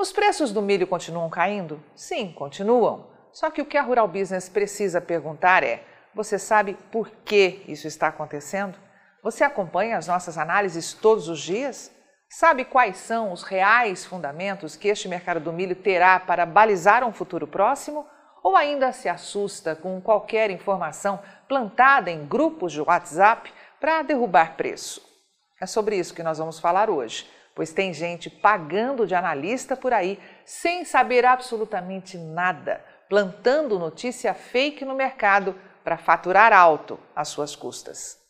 Os preços do milho continuam caindo? Sim, continuam. Só que o que a Rural Business precisa perguntar é: você sabe por que isso está acontecendo? Você acompanha as nossas análises todos os dias? Sabe quais são os reais fundamentos que este mercado do milho terá para balizar um futuro próximo? Ou ainda se assusta com qualquer informação plantada em grupos de WhatsApp para derrubar preço? É sobre isso que nós vamos falar hoje pois tem gente pagando de analista por aí sem saber absolutamente nada, plantando notícia fake no mercado para faturar alto às suas custas.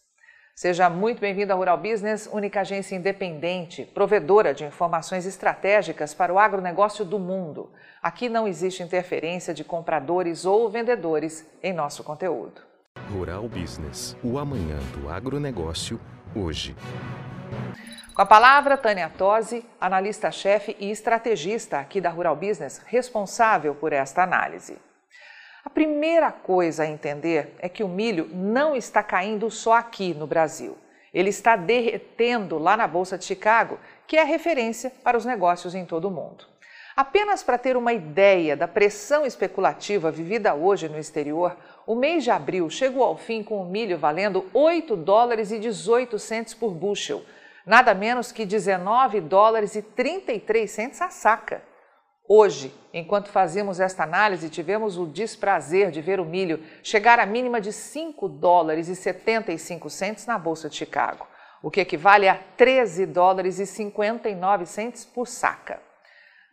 Seja muito bem-vindo à Rural Business, única agência independente, provedora de informações estratégicas para o agronegócio do mundo. Aqui não existe interferência de compradores ou vendedores em nosso conteúdo. Rural Business, o amanhã do agronegócio, hoje. Com a palavra, Tânia Tosi, analista-chefe e estrategista aqui da Rural Business, responsável por esta análise. A primeira coisa a entender é que o milho não está caindo só aqui no Brasil. Ele está derretendo lá na Bolsa de Chicago, que é referência para os negócios em todo o mundo. Apenas para ter uma ideia da pressão especulativa vivida hoje no exterior, o mês de abril chegou ao fim com o milho valendo 8 dólares e 18 centes por bushel, nada menos que 19 dólares e 33 centos a saca. Hoje, enquanto fazíamos esta análise, tivemos o desprazer de ver o milho chegar à mínima de 5 dólares e 75 centos na Bolsa de Chicago, o que equivale a 13 dólares e 59 centos por saca.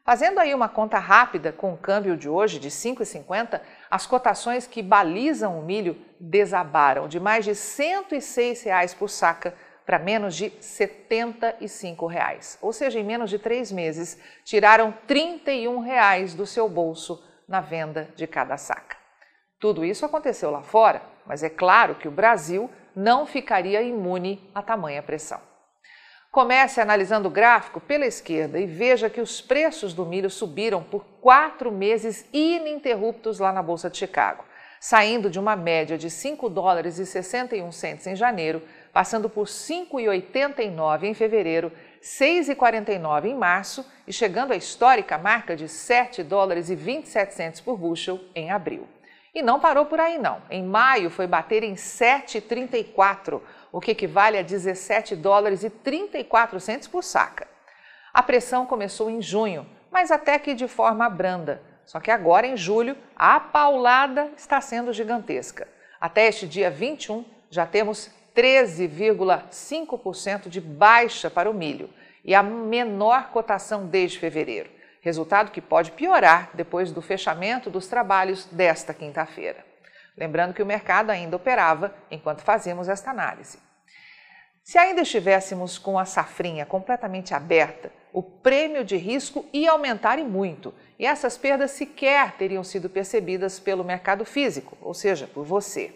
Fazendo aí uma conta rápida com o câmbio de hoje de 5,50, as cotações que balizam o milho desabaram de mais de 106 reais por saca para menos de 75 reais. ou seja, em menos de três meses, tiraram 31 reais do seu bolso na venda de cada saca. Tudo isso aconteceu lá fora, mas é claro que o Brasil não ficaria imune a tamanha pressão. Comece analisando o gráfico pela esquerda e veja que os preços do milho subiram por quatro meses ininterruptos lá na Bolsa de Chicago, saindo de uma média de 5 dólares e 61 centos em janeiro passando por 5,89 em fevereiro, 6,49 em março e chegando à histórica marca de 7 dólares e 27 centos por bushel em abril. E não parou por aí não. Em maio foi bater em 7,34, o que equivale a 17 dólares e 34 centos por saca. A pressão começou em junho, mas até que de forma branda. Só que agora em julho a paulada está sendo gigantesca. Até este dia 21 já temos 13,5% de baixa para o milho e a menor cotação desde fevereiro, resultado que pode piorar depois do fechamento dos trabalhos desta quinta-feira. Lembrando que o mercado ainda operava enquanto fazíamos esta análise. Se ainda estivéssemos com a safrinha completamente aberta, o prêmio de risco ia aumentar e muito, e essas perdas sequer teriam sido percebidas pelo mercado físico, ou seja, por você.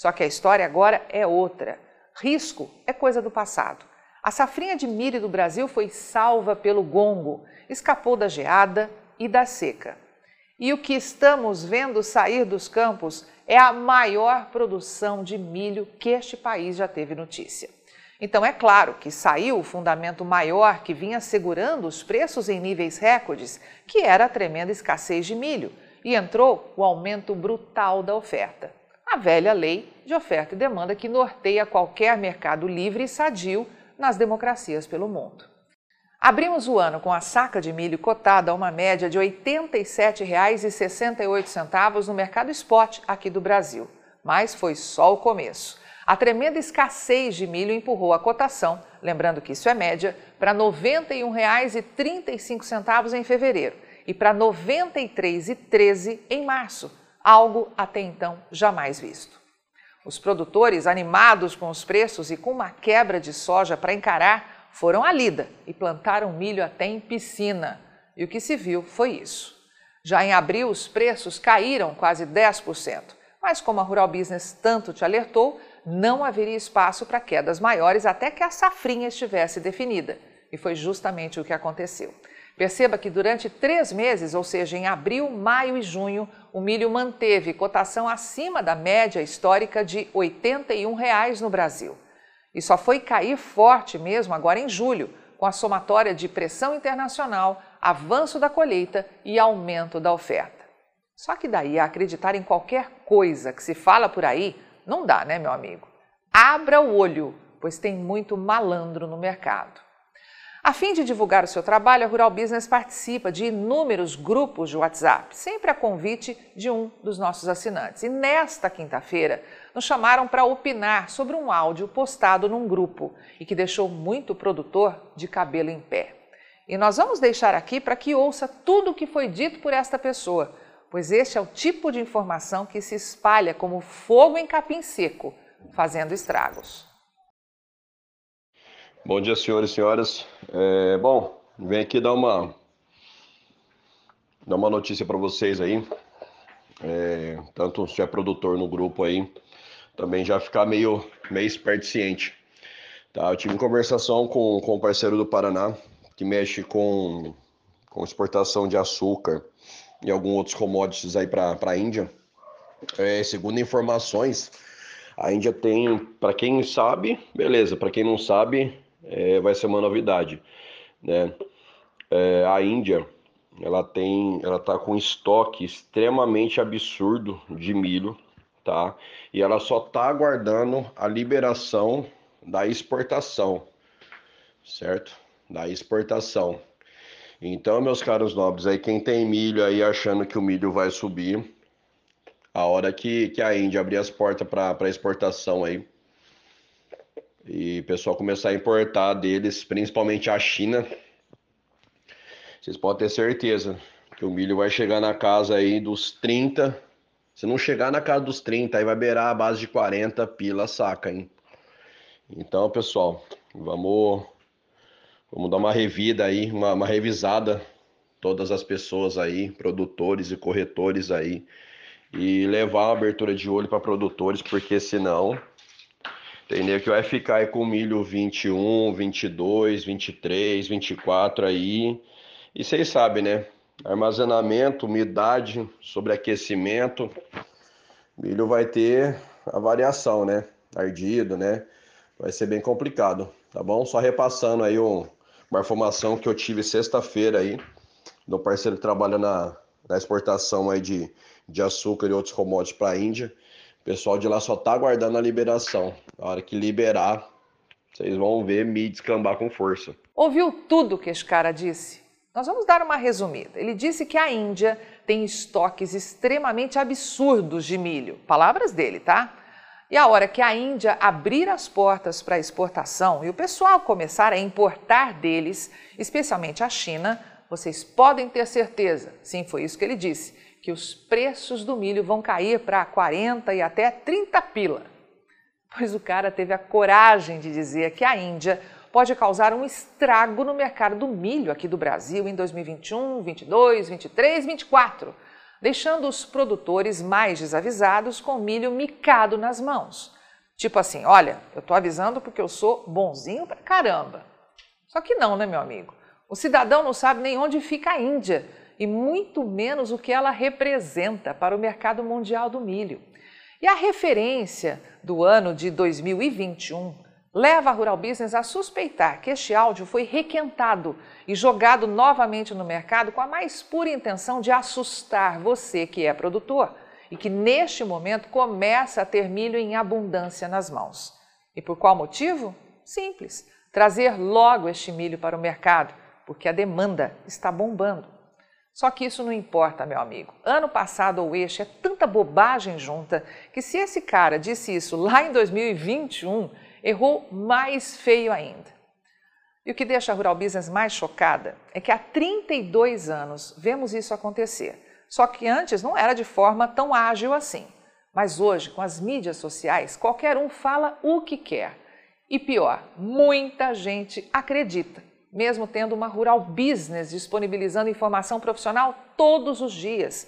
Só que a história agora é outra. Risco é coisa do passado. A safrinha de milho do Brasil foi salva pelo gongo, escapou da geada e da seca. E o que estamos vendo sair dos campos é a maior produção de milho que este país já teve notícia. Então, é claro que saiu o fundamento maior que vinha segurando os preços em níveis recordes, que era a tremenda escassez de milho, e entrou o aumento brutal da oferta a velha lei de oferta e demanda que norteia qualquer mercado livre e sadio nas democracias pelo mundo. Abrimos o ano com a saca de milho cotada a uma média de R$ 87,68 no mercado spot aqui do Brasil. Mas foi só o começo. A tremenda escassez de milho empurrou a cotação, lembrando que isso é média, para R$ 91,35 em fevereiro e para R$ 93,13 em março, algo até então jamais visto. Os produtores, animados com os preços e com uma quebra de soja para encarar, foram à lida e plantaram milho até em piscina. E o que se viu foi isso. Já em abril, os preços caíram quase 10%, mas como a Rural Business tanto te alertou, não haveria espaço para quedas maiores até que a safrinha estivesse definida. E foi justamente o que aconteceu. Perceba que durante três meses, ou seja, em abril, maio e junho, o milho manteve cotação acima da média histórica de R$ 81,00 no Brasil. E só foi cair forte mesmo agora em julho, com a somatória de pressão internacional, avanço da colheita e aumento da oferta. Só que daí a acreditar em qualquer coisa que se fala por aí, não dá, né, meu amigo? Abra o olho, pois tem muito malandro no mercado. A fim de divulgar o seu trabalho, a Rural Business participa de inúmeros grupos de WhatsApp, sempre a convite de um dos nossos assinantes. E nesta quinta-feira, nos chamaram para opinar sobre um áudio postado num grupo e que deixou muito produtor de cabelo em pé. E nós vamos deixar aqui para que ouça tudo o que foi dito por esta pessoa, pois este é o tipo de informação que se espalha como fogo em capim seco, fazendo estragos. Bom dia, senhores e senhoras. É, bom, vem aqui dar uma dar uma notícia para vocês aí. É, tanto se é produtor no grupo aí, também já ficar meio meio esperto ciente. Tá, eu tive conversação com, com um parceiro do Paraná que mexe com, com exportação de açúcar e alguns outros commodities aí para a Índia. É, segundo informações, a Índia tem, para quem sabe, beleza, para quem não sabe, é, vai ser uma novidade, né? É, a Índia, ela tem, ela tá com estoque extremamente absurdo de milho, tá? E ela só tá aguardando a liberação da exportação, certo? Da exportação. Então, meus caros nobres, aí quem tem milho aí achando que o milho vai subir, a hora que, que a Índia abrir as portas para exportação aí, e o pessoal começar a importar deles, principalmente a China, vocês podem ter certeza que o milho vai chegar na casa aí dos 30. Se não chegar na casa dos 30, aí vai beirar a base de 40 pila saca, hein? Então, pessoal, vamos, vamos dar uma revida aí, uma, uma revisada, todas as pessoas aí, produtores e corretores aí, e levar uma abertura de olho para produtores, porque senão Entendeu? Que vai ficar aí com milho 21, 22, 23, 24 aí. E vocês sabem, né? Armazenamento, umidade, sobreaquecimento. Milho vai ter a variação, né? Ardido, né? Vai ser bem complicado, tá bom? Só repassando aí um, uma informação que eu tive sexta-feira aí, do parceiro que trabalha na, na exportação aí de, de açúcar e outros commodities para a Índia. O pessoal de lá só tá aguardando a liberação. Na hora que liberar, vocês vão ver me descambar com força. Ouviu tudo que esse cara disse? Nós vamos dar uma resumida. Ele disse que a Índia tem estoques extremamente absurdos de milho. Palavras dele, tá? E a hora que a Índia abrir as portas para exportação e o pessoal começar a importar deles, especialmente a China, vocês podem ter certeza, sim, foi isso que ele disse, que os preços do milho vão cair para 40 e até 30 pila. Pois o cara teve a coragem de dizer que a Índia pode causar um estrago no mercado do milho aqui do Brasil em 2021, 22, 23, 24, deixando os produtores mais desavisados com milho micado nas mãos. Tipo assim, olha, eu tô avisando porque eu sou bonzinho pra caramba. Só que não, né, meu amigo? O cidadão não sabe nem onde fica a Índia e muito menos o que ela representa para o mercado mundial do milho. E a referência do ano de 2021 leva a Rural Business a suspeitar que este áudio foi requentado e jogado novamente no mercado com a mais pura intenção de assustar você que é produtor e que neste momento começa a ter milho em abundância nas mãos. E por qual motivo? Simples: trazer logo este milho para o mercado, porque a demanda está bombando. Só que isso não importa, meu amigo. Ano passado o eixo é tanta bobagem junta que se esse cara disse isso lá em 2021, errou mais feio ainda. E o que deixa a Rural Business mais chocada é que há 32 anos vemos isso acontecer. Só que antes não era de forma tão ágil assim. Mas hoje, com as mídias sociais, qualquer um fala o que quer. E pior, muita gente acredita mesmo tendo uma rural business disponibilizando informação profissional todos os dias.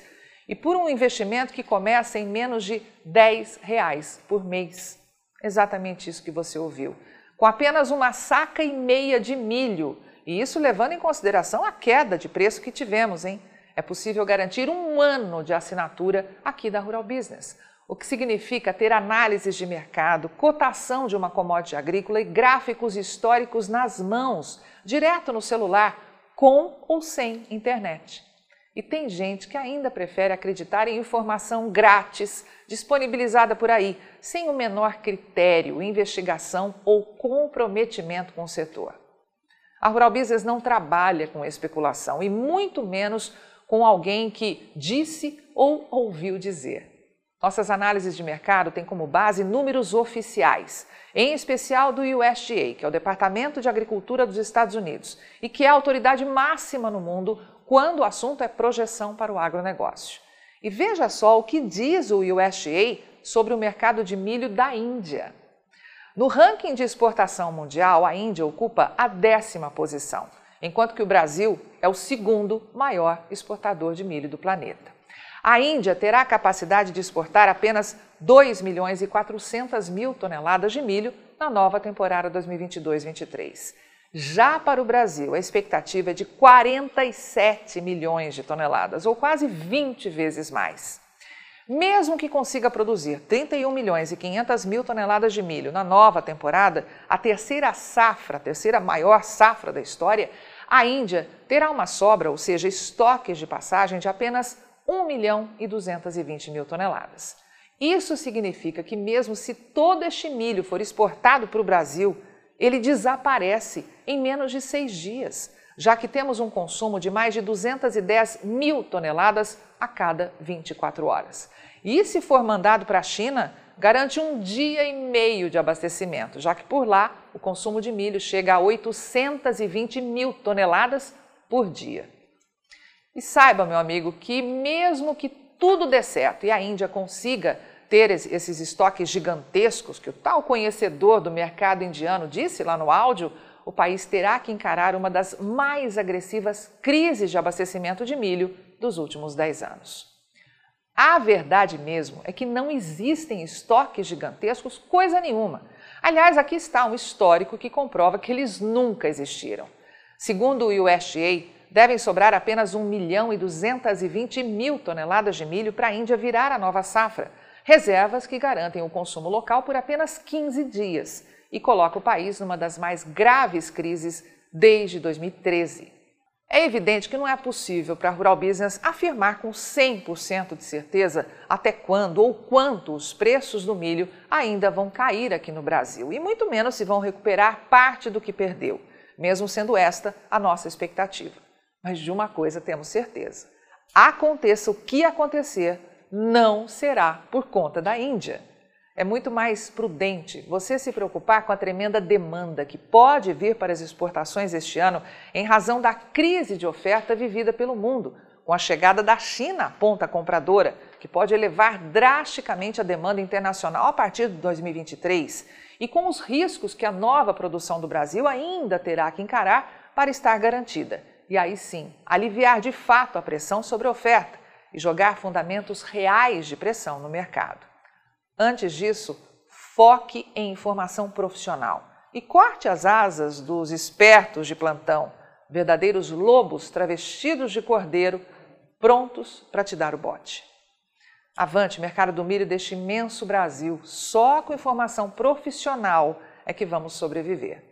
E por um investimento que começa em menos de 10 reais por mês. Exatamente isso que você ouviu. Com apenas uma saca e meia de milho. E isso levando em consideração a queda de preço que tivemos, hein? É possível garantir um ano de assinatura aqui da Rural Business. O que significa ter análises de mercado, cotação de uma commodity agrícola e gráficos históricos nas mãos, direto no celular, com ou sem internet. E tem gente que ainda prefere acreditar em informação grátis, disponibilizada por aí, sem o menor critério, investigação ou comprometimento com o setor. A Rural Business não trabalha com especulação e muito menos com alguém que disse ou ouviu dizer. Nossas análises de mercado têm como base números oficiais, em especial do USDA, que é o Departamento de Agricultura dos Estados Unidos e que é a autoridade máxima no mundo quando o assunto é projeção para o agronegócio. E veja só o que diz o USDA sobre o mercado de milho da Índia. No ranking de exportação mundial, a Índia ocupa a décima posição, enquanto que o Brasil é o segundo maior exportador de milho do planeta. A Índia terá a capacidade de exportar apenas 2 milhões e 400 mil toneladas de milho na nova temporada 2022-23. Já para o Brasil, a expectativa é de 47 milhões de toneladas, ou quase 20 vezes mais. Mesmo que consiga produzir 31 milhões e 500 mil toneladas de milho na nova temporada, a terceira safra, a terceira maior safra da história, a Índia terá uma sobra, ou seja, estoques de passagem de apenas 1 milhão e 220 mil toneladas. Isso significa que, mesmo se todo este milho for exportado para o Brasil, ele desaparece em menos de seis dias, já que temos um consumo de mais de 210 mil toneladas a cada 24 horas. E se for mandado para a China, garante um dia e meio de abastecimento, já que por lá o consumo de milho chega a 820 mil toneladas por dia. E saiba, meu amigo, que mesmo que tudo dê certo e a Índia consiga ter esses estoques gigantescos que o tal conhecedor do mercado indiano disse lá no áudio, o país terá que encarar uma das mais agressivas crises de abastecimento de milho dos últimos 10 anos. A verdade mesmo é que não existem estoques gigantescos coisa nenhuma. Aliás, aqui está um histórico que comprova que eles nunca existiram. Segundo o USDA, devem sobrar apenas 1 milhão e 220 mil toneladas de milho para a Índia virar a nova safra, reservas que garantem o consumo local por apenas 15 dias e coloca o país numa das mais graves crises desde 2013. É evidente que não é possível para a Rural Business afirmar com 100% de certeza até quando ou quanto os preços do milho ainda vão cair aqui no Brasil, e muito menos se vão recuperar parte do que perdeu, mesmo sendo esta a nossa expectativa. Mas de uma coisa temos certeza: aconteça o que acontecer, não será por conta da Índia. É muito mais prudente você se preocupar com a tremenda demanda que pode vir para as exportações este ano em razão da crise de oferta vivida pelo mundo, com a chegada da China à ponta compradora, que pode elevar drasticamente a demanda internacional a partir de 2023, e com os riscos que a nova produção do Brasil ainda terá que encarar para estar garantida e aí sim aliviar de fato a pressão sobre a oferta e jogar fundamentos reais de pressão no mercado. Antes disso, foque em informação profissional e corte as asas dos espertos de plantão, verdadeiros lobos travestidos de cordeiro, prontos para te dar o bote. Avante, mercado do milho deste imenso Brasil, só com informação profissional é que vamos sobreviver.